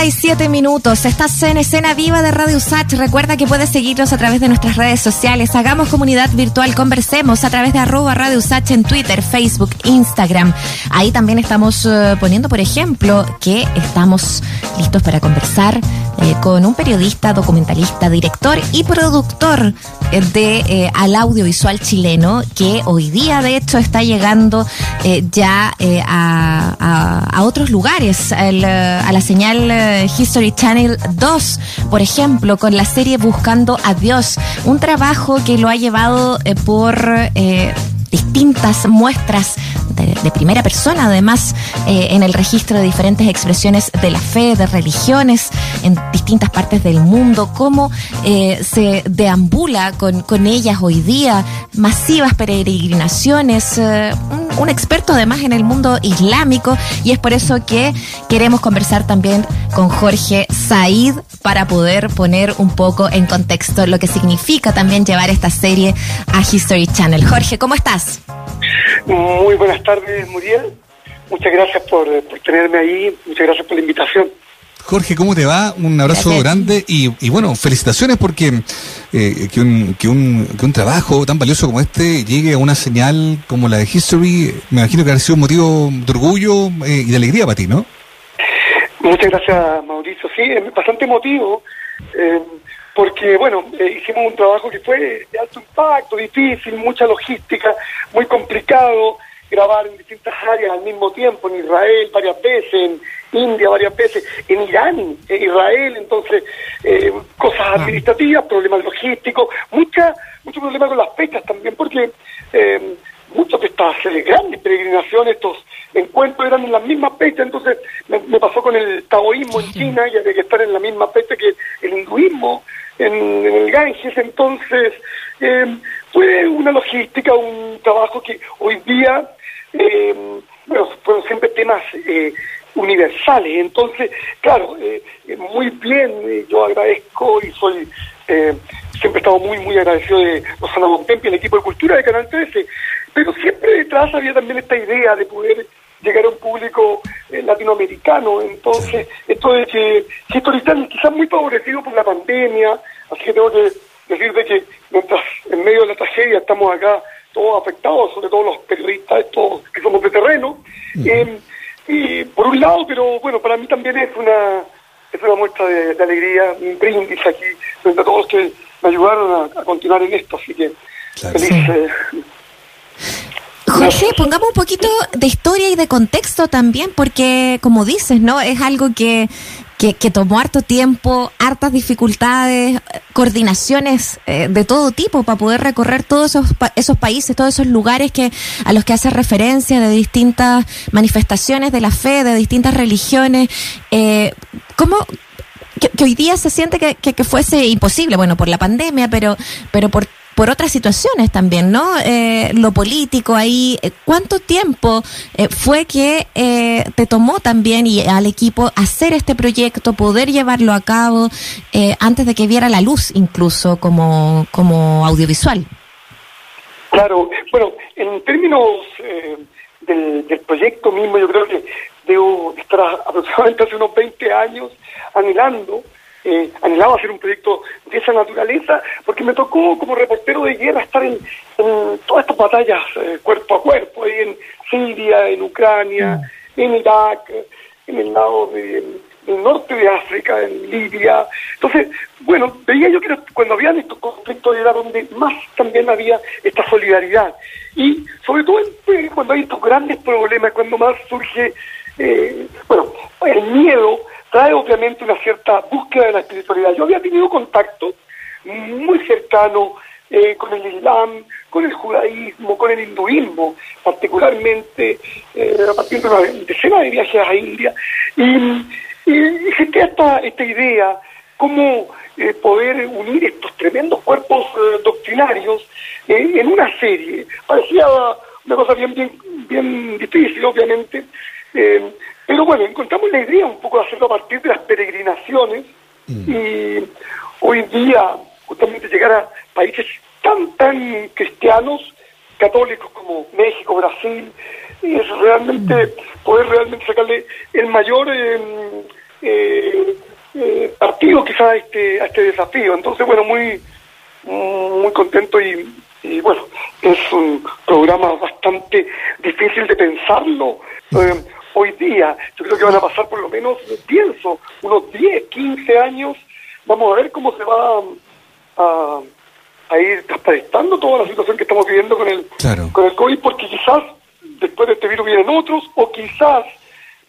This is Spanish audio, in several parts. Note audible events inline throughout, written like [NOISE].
37 minutos. Estás en escena viva de Radio Usach. Recuerda que puedes seguirnos a través de nuestras redes sociales. Hagamos comunidad virtual, conversemos a través de arroba Radio Usach en Twitter, Facebook, Instagram. Ahí también estamos eh, poniendo, por ejemplo, que estamos listos para conversar eh, con un periodista, documentalista, director y productor eh, de Al Audiovisual Chileno, que hoy día, de hecho, está llegando ya a, a, otros lugares, a la señal History Channel 2, por ejemplo, con la serie Buscando a Dios, un trabajo que lo ha llevado por distintas muestras de, primera persona, además, eh, en el registro de diferentes expresiones de la fe, de religiones en distintas partes del mundo, cómo eh, se deambula con, con, ellas hoy día, masivas peregrinaciones, eh, un, experto además en el mundo islámico, y es por eso que queremos conversar también con Jorge Said para poder poner un poco en contexto lo que significa también llevar esta serie a History Channel. Jorge, ¿cómo estás? Muy buenas tardes, Muriel. Muchas gracias por, tenerme ahí. Muchas gracias por la invitación. Jorge, ¿cómo te va? Un abrazo grande y, bueno, felicitaciones porque eh, que, un, que, un, que un trabajo tan valioso como este llegue a una señal como la de History, me imagino que ha sido un motivo de orgullo eh, y de alegría para ti, ¿no? Muchas gracias, Mauricio. Sí, es bastante emotivo. Eh, porque, bueno, eh, hicimos un trabajo que fue de alto impacto, difícil, mucha logística, muy complicado, grabar en distintas áreas al mismo tiempo, en Israel varias veces, en India varias veces, en Irán, en Israel, entonces, eh, cosas administrativas, problemas logísticos, mucha, mucho problema con las fechas también, porque eh, muchas de estas grandes peregrinaciones, estos encuentros eran en las mismas fechas, entonces me, pasó con el taoísmo en China, y había que estar en la misma fecha que el hinduismo, en, el Ganges, entonces eh, fue una logística, un trabajo que hoy día, eh, bueno, fueron siempre temas eh, universales, entonces, claro, muy bien, yo agradezco y soy, siempre he estado muy, muy agradecido de Rosana Bontempi, el equipo de cultura de Canal 13, pero siempre detrás había también esta idea de poder llegar a un público eh, latinoamericano. Entonces, esto de que, esto está quizás muy favorecido por la pandemia, así que tengo que decir de que mientras en medio de la tragedia estamos acá todos afectados, sobre todo los periodistas estos que somos de terreno. Eh, y por un lado, pero bueno, para mí también es una es una muestra de, alegría, un brindis aquí, frente a todos los que me ayudaron a, continuar en esto, así que feliz. Eh, Jorge, pongamos un poquito de historia y de contexto también, porque como dices, ¿no? Es algo que, que, tomó harto tiempo, hartas dificultades, coordinaciones eh, de todo tipo para poder recorrer todos esos, esos países, todos esos lugares que a los que hace referencia de distintas manifestaciones de la fe, de distintas religiones. Eh, ¿Cómo, que, hoy día se siente que, que, fuese imposible, bueno, por la pandemia, pero, pero por por otras situaciones también, ¿no? Eh, lo político ahí, eh, ¿cuánto tiempo eh, fue que te tomó también y al equipo hacer este proyecto, poder llevarlo a cabo antes de que viera la luz incluso como, como audiovisual? Claro, bueno, en términos del, del proyecto mismo, yo creo que debo estar [LAUGHS] aproximadamente hace unos 20 años anhelando eh, anhelaba hacer un proyecto de esa naturaleza, porque me tocó como reportero de guerra estar en, todas estas batallas eh, cuerpo a cuerpo, ahí en Siria, en Ucrania, mm. en Irak, en el lado del norte de África, en Libia. Entonces, bueno, veía yo que cuando habían estos conflictos era donde más también había esta solidaridad. Y sobre todo cuando hay estos grandes problemas, cuando más surge, eh, bueno, el miedo trae obviamente una cierta búsqueda de la espiritualidad. Yo había tenido contacto muy cercano eh, con el Islam, con el judaísmo, con el hinduismo, particularmente eh, a partir de una decena de viajes a India, y, y, esta, esta idea, cómo eh, poder unir estos tremendos cuerpos doctrinarios en una serie. Parecía una cosa bien, bien, bien difícil, obviamente, pero bueno, encontramos la idea un poco de hacerlo a partir de las peregrinaciones mm. y hoy día justamente llegar a países tan, tan cristianos, católicos como México, Brasil, es realmente mm. poder realmente sacarle el mayor em, eh, eh, partido quizás a este, a este desafío. Entonces, bueno, muy, muy contento y, y bueno, es un programa bastante difícil de pensarlo eh, hoy día. Yo creo que van a pasar por lo menos, pienso, unos 10, 15 años. Vamos a ver cómo se va a, a ir transparentando toda la situación que estamos viviendo con el, con el COVID, porque quizás después de este virus vienen otros, o quizás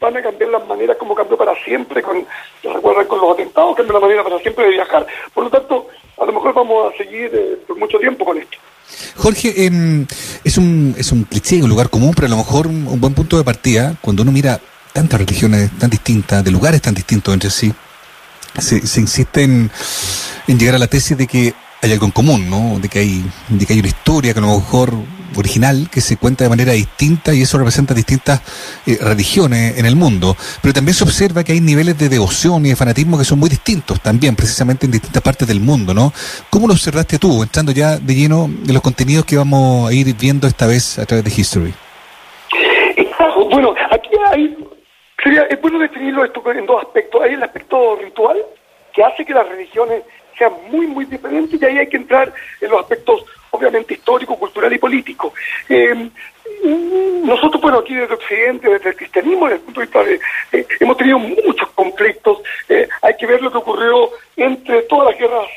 van a cambiar las maneras como cambió para siempre, con, recuerdan con los atentados, cambió la manera para siempre de viajar. Por lo tanto, a lo mejor vamos a seguir eh, por mucho tiempo con esto. Jorge, em, es, un, es un cliché, un lugar común, pero a lo mejor un, buen punto de partida, cuando uno mira tantas religiones tan distintas, de lugares tan distintos entre sí, se, se insiste en, en llegar a la tesis de que hay algo en común, ¿no? De que hay, de que hay una historia que a lo mejor original que se cuenta de manera distinta y eso representa distintas eh, religiones en el mundo. Pero también se observa que hay niveles de devoción y de fanatismo que son muy distintos también, precisamente en distintas partes del mundo, ¿no? ¿Cómo lo observaste tú, entrando ya de lleno en los contenidos que vamos a ir viendo esta vez a través de History? Bueno, aquí hay, sería, es bueno definirlo esto en dos aspectos. Hay el aspecto ritual, que hace que las religiones sean muy, muy diferentes, y ahí hay que entrar en los aspectos obviamente histórico, cultural y político. Eh, nosotros, bueno, aquí desde Occidente, desde el cristianismo, desde el punto de vista de, eh, hemos tenido muchos conflictos. Eh, hay que ver lo que ocurrió entre todas las guerras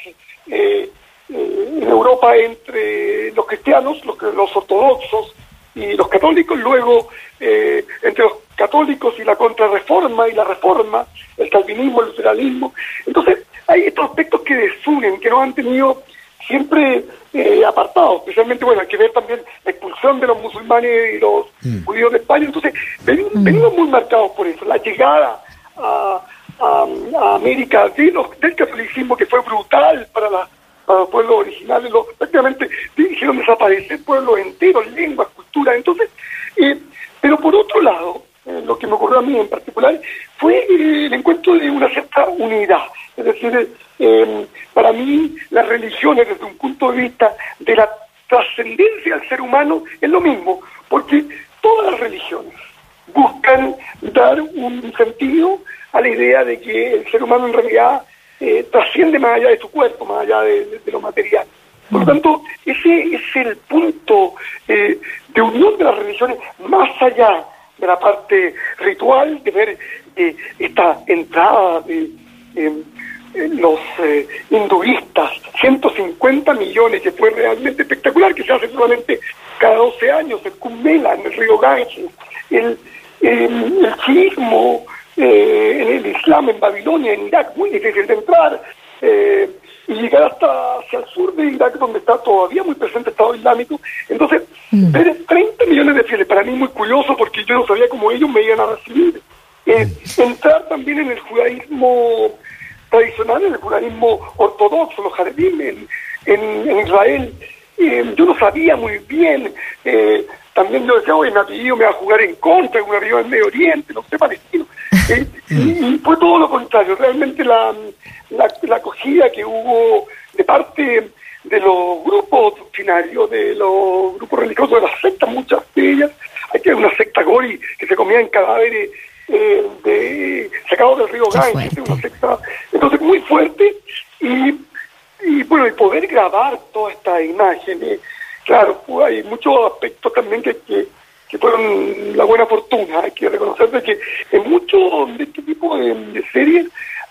en Europa entre los cristianos, los, los ortodoxos y los católicos, luego entre los católicos y la contrarreforma y la reforma, el calvinismo, el luteranismo. Entonces, hay estos aspectos que desunen, que no han tenido siempre eh, apartados, especialmente, bueno, hay que ver también la expulsión de los musulmanes y los mm. judíos de España, entonces mm. venimos, muy marcados por eso, la llegada a, América de del catolicismo que fue brutal para, la, los pueblos originales, los, prácticamente hicieron desaparecer pueblos enteros, lenguas, culturas, entonces, eh, pero por otro lado, eh, lo que me ocurrió a mí en particular fue el encuentro de una cierta unidad, es decir, eh, para mí las religiones desde un punto de vista de la trascendencia del ser humano es lo mismo, porque todas las religiones buscan dar un sentido a la idea de que el ser humano en realidad eh, trasciende más allá de su cuerpo, más allá de, lo material. Por lo tanto, ese es el punto eh, de unión de las religiones más allá de la parte ritual, de ver eh, esta entrada de los eh, hinduistas, 150 millones, que fue realmente espectacular, que se hace solamente cada 12 años, el Kumbh en el río Ganges, el, el, chiismo eh, en el Islam en Babilonia, en Irak, muy difícil de entrar, eh, y llegar hasta hacia el sur de Irak, donde está todavía muy presente el Estado Islámico. Entonces, mm. ver 30 millones de fieles, para mí muy curioso, porque yo no sabía cómo ellos me iban a recibir. entrar también en el judaísmo tradicional en el judaísmo ortodoxo, los jardines en, Israel. Eh, yo no sabía muy bien, eh, también yo decía, oye, mi apellido me va a jugar en contra, un apellido en Medio Oriente, no sé, palestino. [LAUGHS] Eh, y, fue todo lo contrario, realmente la, la, acogida que hubo de parte de los grupos doctrinarios, de los grupos religiosos, de las sectas, muchas de ellas, hay que una secta gori que se comía en cadáveres eh, de, sacado del río Ganges, entonces muy fuerte. Y, y bueno, y poder grabar toda esta imagen, claro, pues, hay muchos aspectos también que, que, fueron la buena fortuna, hay que reconocer que en muchos de este tipo de, series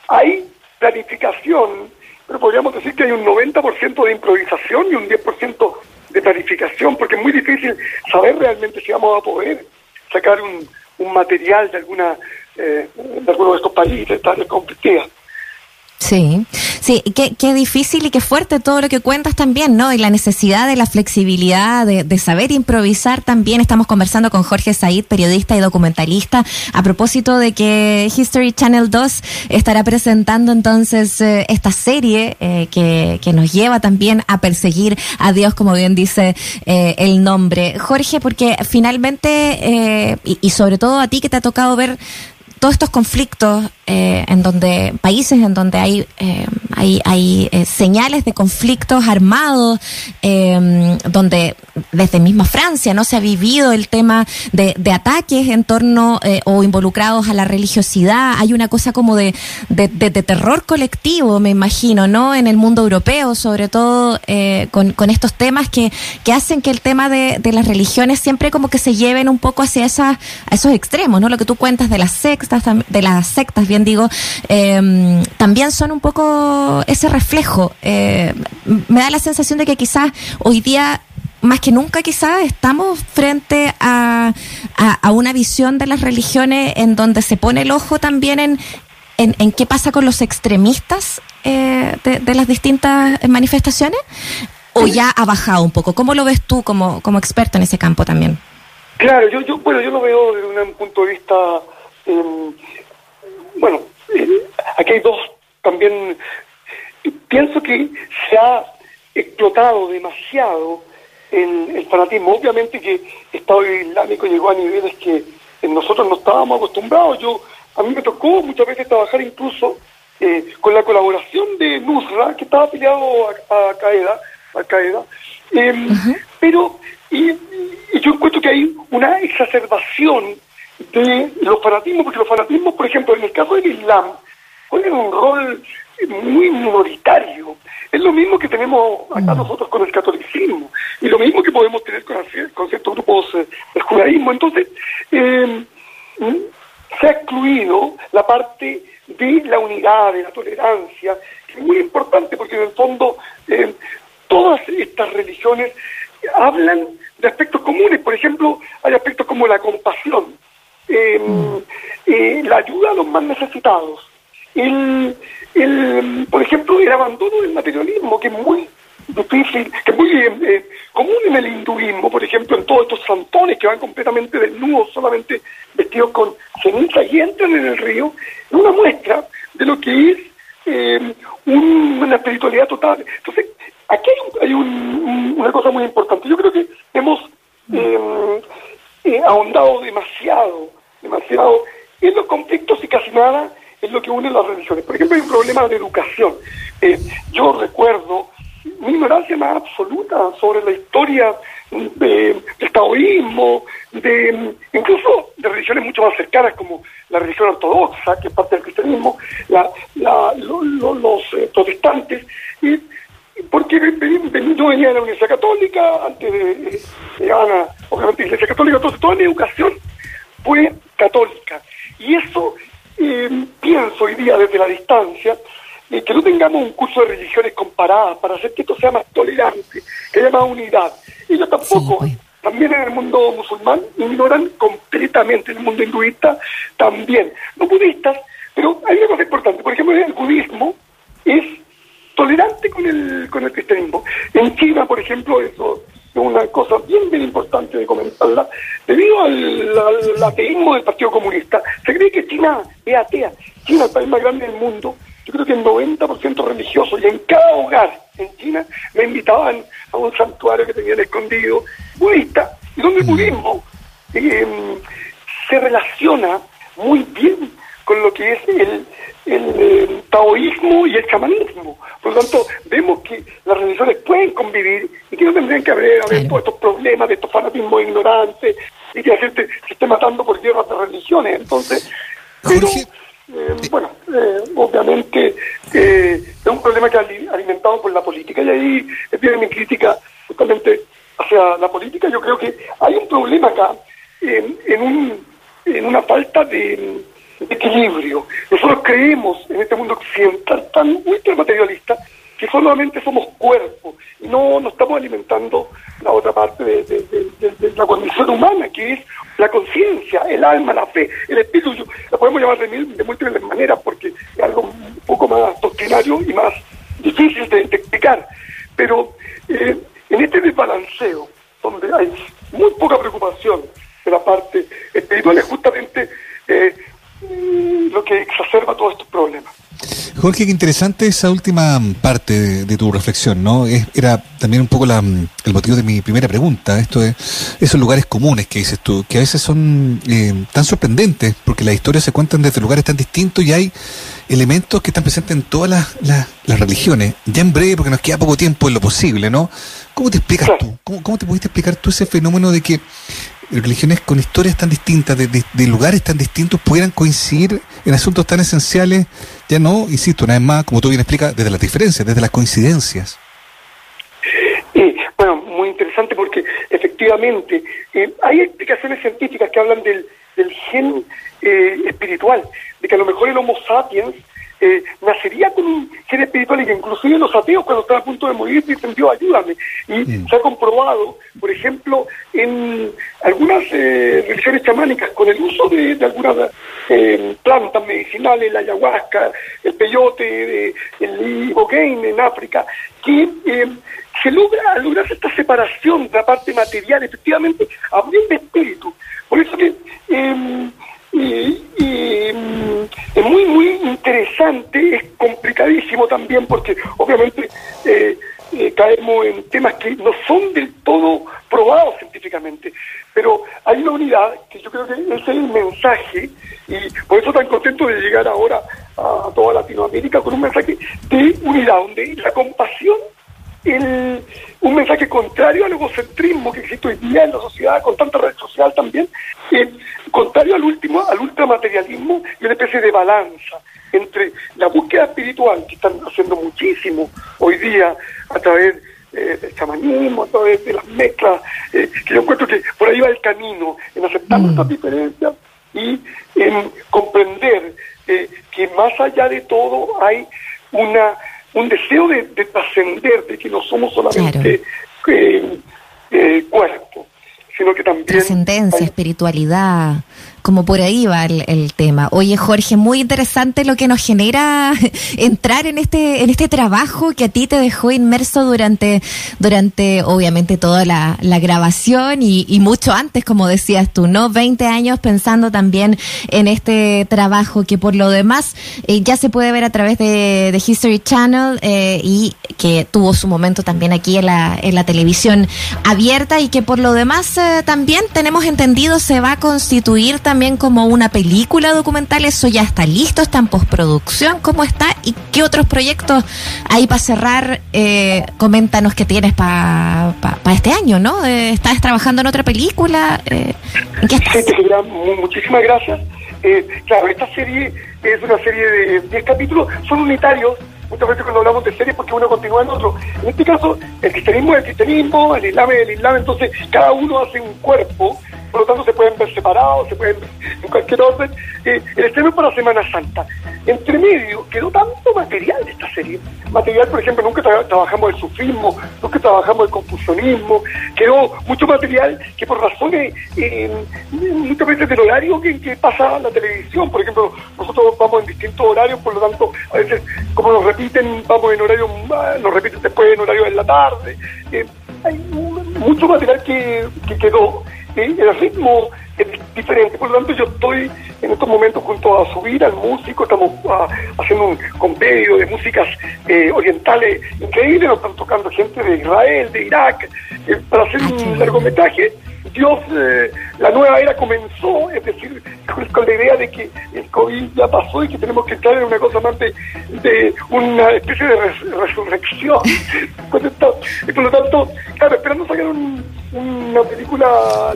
hay planificación, pero podríamos decir que hay un 90% de improvisación y un 10% de planificación, porque es muy difícil saber realmente si vamos a poder sacar un, un material de alguna eh, de alguno de estos países tan conflictivas. Sí, sí, qué, qué difícil y qué fuerte todo lo que cuentas también, ¿no? Y la necesidad de la flexibilidad, de, saber improvisar también. Estamos conversando con Jorge Said, periodista y documentalista, a propósito de que History Channel 2 estará presentando entonces eh, esta serie eh, que, que, nos lleva también a perseguir a Dios, como bien dice eh, el nombre. Jorge, porque finalmente, y, y sobre todo a ti que te ha tocado ver todos estos conflictos eh, en donde países en donde hay eh, Hay, hay eh, señales de conflictos armados, em, donde desde misma Francia no se ha vivido el tema de, de ataques en torno o involucrados a la religiosidad. Hay una cosa como de, de, terror colectivo, me imagino, ¿no? En el mundo europeo, sobre todo con, con, estos temas que, que hacen que el tema de, de, las religiones siempre como que se lleven un poco hacia esas, a esos extremos, ¿no? Lo que tú cuentas de las sectas, de las sectas, bien digo, em, también son un poco ese reflejo. Eh, me da la sensación de que quizás hoy día más que nunca quizás estamos frente a, a, una visión de las religiones en donde se pone el ojo también en, en, qué pasa con los extremistas eh, de, las distintas manifestaciones o ya ha bajado un poco. ¿Cómo lo ves tú como, como experto en ese campo también? Claro, yo, yo, bueno, yo lo veo desde un punto de vista, em, bueno, eh, aquí hay dos también, pienso que se ha explotado demasiado el, el fanatismo. Obviamente que el Estado Islámico llegó a niveles que nosotros no estábamos acostumbrados. Yo A mí me tocó muchas veces trabajar incluso eh, con la colaboración de Nusra, que estaba afiliado a, a Qaeda, a Qaeda. Em, pero y, yo encuentro que hay una exacerbación de los fanatismos, porque los fanatismos, por ejemplo, en el caso del Islam, juegan un rol muy minoritario. Es lo mismo que tenemos acá mm. nosotros con el catolicismo y lo mismo que podemos tener con, con ciertos grupos eh, del judaísmo. Entonces, eh, se ha excluido la parte de la unidad, de la tolerancia, que es muy importante porque en el fondo eh, todas estas religiones hablan de aspectos comunes. Por ejemplo, hay aspectos como la compasión, mm. la ayuda a los más necesitados, el, el, por ejemplo, el abandono del materialismo, que es muy difícil, que es muy eh, común en el hinduismo, por ejemplo, en todos estos santones que van completamente desnudos, solamente vestidos con ceniza y entran en el río, es una muestra de lo que es eh, una espiritualidad total. Entonces, aquí hay, hay una cosa muy importante. Yo creo que hemos eh, ahondado demasiado, demasiado en los conflictos y casi nada es lo que une las religiones. Por ejemplo, hay un problema de educación. Eh, yo recuerdo mi ignorancia más absoluta sobre la historia de, del taoísmo, de incluso de religiones mucho más cercanas como la religión ortodoxa, que es parte del cristianismo, la, los eh, protestantes, y, porque yo venía de la Universidad Católica, antes de, llegar a, obviamente, Iglesia Católica, entonces toda mi educación fue católica. Y eso eh, pienso hoy día desde la distancia eh, que no tengamos un curso de religiones comparadas para hacer que esto sea más tolerante, que haya más unidad. Ellos tampoco, pues. también en el mundo musulmán, ignoran completamente el mundo hinduista, también. No budistas, pero hay una cosa importante. Por ejemplo, el budismo es tolerante con el, con el cristianismo. En China, por ejemplo, eso una cosa bien, bien importante de comentarla. Debido al, ateísmo del Partido Comunista, se China es atea. China es el país más grande del mundo. Yo creo que el 90% religioso y en cada hogar en China me invitaban a un santuario que tenían escondido budista y donde el budismo em, se relaciona muy bien con lo que es el, el, taoísmo y el chamanismo. Por lo tanto, vemos que las religiones pueden convivir y que no tendrían que haber, haber todos estos problemas de estos fanatismos ignorantes y que la gente se esté matando por guerras de religiones. Entonces, pero, eh, bueno, eh, obviamente eh, es un problema que ha alimentado por la política y ahí viene mi crítica justamente hacia la política. Yo creo que hay un problema acá en, en, un, en una falta de equilibrio. Nosotros creemos en este mundo occidental tan materialista que solamente somos cuerpo y no, no estamos alimentando la otra parte de, la condición humana, que es la conciencia, el alma, la fe, el espíritu. La podemos llamar de, de múltiples maneras porque es algo un poco más doctrinario y más difícil de, explicar. Pero eh, en este desbalanceo, donde hay muy poca preocupación de la parte espiritual, es justamente eh, lo que exacerba todos estos problemas. Jorge, qué interesante esa última parte de, tu reflexión, ¿no? era también un poco el motivo de mi primera pregunta, esto de esos lugares comunes que dices tú, que a veces son eh, tan sorprendentes, porque las historias se cuentan desde lugares tan distintos y hay elementos que están presentes en todas las, religiones. Ya en breve, porque nos queda poco tiempo en lo posible, ¿no? ¿Cómo te explicas tú? ¿Cómo, ¿Cómo te pudiste explicar tú ese fenómeno de que religiones con historias tan distintas, de, lugares tan distintos, pudieran coincidir en asuntos tan esenciales, ya no, insisto, una vez más, como tú bien explicas, desde las diferencias, desde las coincidencias. Eh, bueno, muy interesante porque efectivamente eh, hay explicaciones científicas que hablan del, del gen eh, espiritual, de que a lo mejor el Homo sapiens eh, nacería con un gen espiritual y que inclusive los ateos cuando están a punto de morir dicen Dios ayúdame. Y se ha comprobado, por ejemplo, en algunas eh, religiones chamánicas, con el uso de, algunas eh, plantas medicinales, la ayahuasca, el peyote, el ibogaine en África, que se logra lograr esta separación de la parte material, efectivamente, abriendo espíritu. Por eso que y, mm, es muy, muy interesante, es complicadísimo también porque obviamente eh, eh, caemos en temas que no son del todo probados científicamente, pero hay una unidad que yo creo que ese es el mensaje y por eso tan contento de llegar ahora a toda Latinoamérica con un mensaje de unidad, donde la compasión el, un mensaje contrario al egocentrismo que existe hoy día en la sociedad, con tanta red social también, eh, contrario al último, al ultramaterialismo y una especie de balanza entre la búsqueda espiritual, que están haciendo muchísimo hoy día a través eh, del chamanismo, a través de las mezclas, eh, que yo encuentro que por ahí va el camino, en aceptar mm. nuestras diferencias y en comprender que más allá de todo hay una un deseo de, trascender, de que no somos solamente eh, eh, cuerpo, sino que también... Trascendencia, espiritualidad como por ahí va el, tema. Oye, Jorge, muy interesante lo que nos genera [LAUGHS] entrar en este, en este trabajo que a ti te dejó inmerso durante, durante obviamente, toda la, grabación y, mucho antes, como decías tú, ¿no? 20 años pensando también en este trabajo que por lo demás eh, ya se puede ver a través de, History Channel eh, y que tuvo su momento también aquí en la, en la televisión abierta y que por lo demás eh, también tenemos entendido se va a constituir también también como una película documental, eso ya está listo, está en postproducción, ¿cómo está? ¿Y qué otros proyectos hay para cerrar? Eh, coméntanos qué tienes para este año, ¿no? Eh, ¿Estás trabajando en otra película? Eh, ¿En qué estás? muchísimas gracias. Eh, claro, esta serie es una serie de 10 capítulos, son unitarios, muchas veces cuando hablamos de series porque uno continúa en otro. En este caso, el cristianismo es el cristianismo, el islam es el islam, entonces cada uno hace un cuerpo por lo tanto se pueden ver separados, se pueden ver en cualquier orden. Eh, el estreno para Semana Santa. Entre medio quedó tanto material de esta serie. Material, por ejemplo, nunca trabajamos el sufismo, nunca trabajamos el confusionismo, quedó mucho material que por razones, eh, veces del horario que, que pasa la televisión, por ejemplo, nosotros vamos en distintos horarios, por lo tanto, a veces, como nos repiten, vamos en horario, nos repiten después en horario de la tarde. Eh, hay mucho material que quedó el ritmo es diferente. Por lo tanto, yo estoy en estos momentos junto a subir al músico, estamos ah, haciendo un compendio de músicas eh, orientales increíbles, nos están tocando gente de Israel, de Irak, eh, para hacer un largometraje. Dios, eh, la nueva era comenzó, es decir, con, la idea de que el COVID ya pasó y que tenemos que entrar en una cosa más de, una especie de resurrección. [LAUGHS] y por lo tanto, claro, esperando sacar una película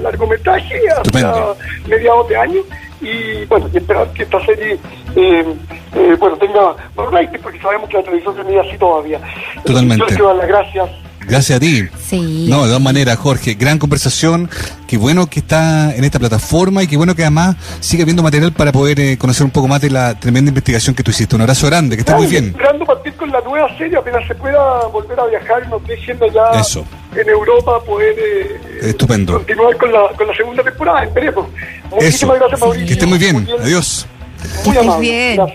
largometraje hasta mediados de año y bueno, y esperar que esta serie eh, eh, bueno tenga rating porque sabemos que la televisión se mide así todavía. Totalmente. Yo quiero dar las gracias Gracias a ti. Sí. No, de todas maneras, Jorge, gran conversación. Qué bueno que está en esta plataforma y qué bueno que además siga viendo material para poder eh, conocer un poco más de la tremenda investigación que tú hiciste. Un abrazo grande, que estés muy bien. Esperando partir con la nueva serie, apenas se pueda volver a viajar y nos dejen allá en Europa poder eh, Estupendo. continuar con la, con la segunda temporada. Esperemos. Muchísimas gracias, Mauricio. Que esté muy bien. Adiós. Muy amable. bien. Chao.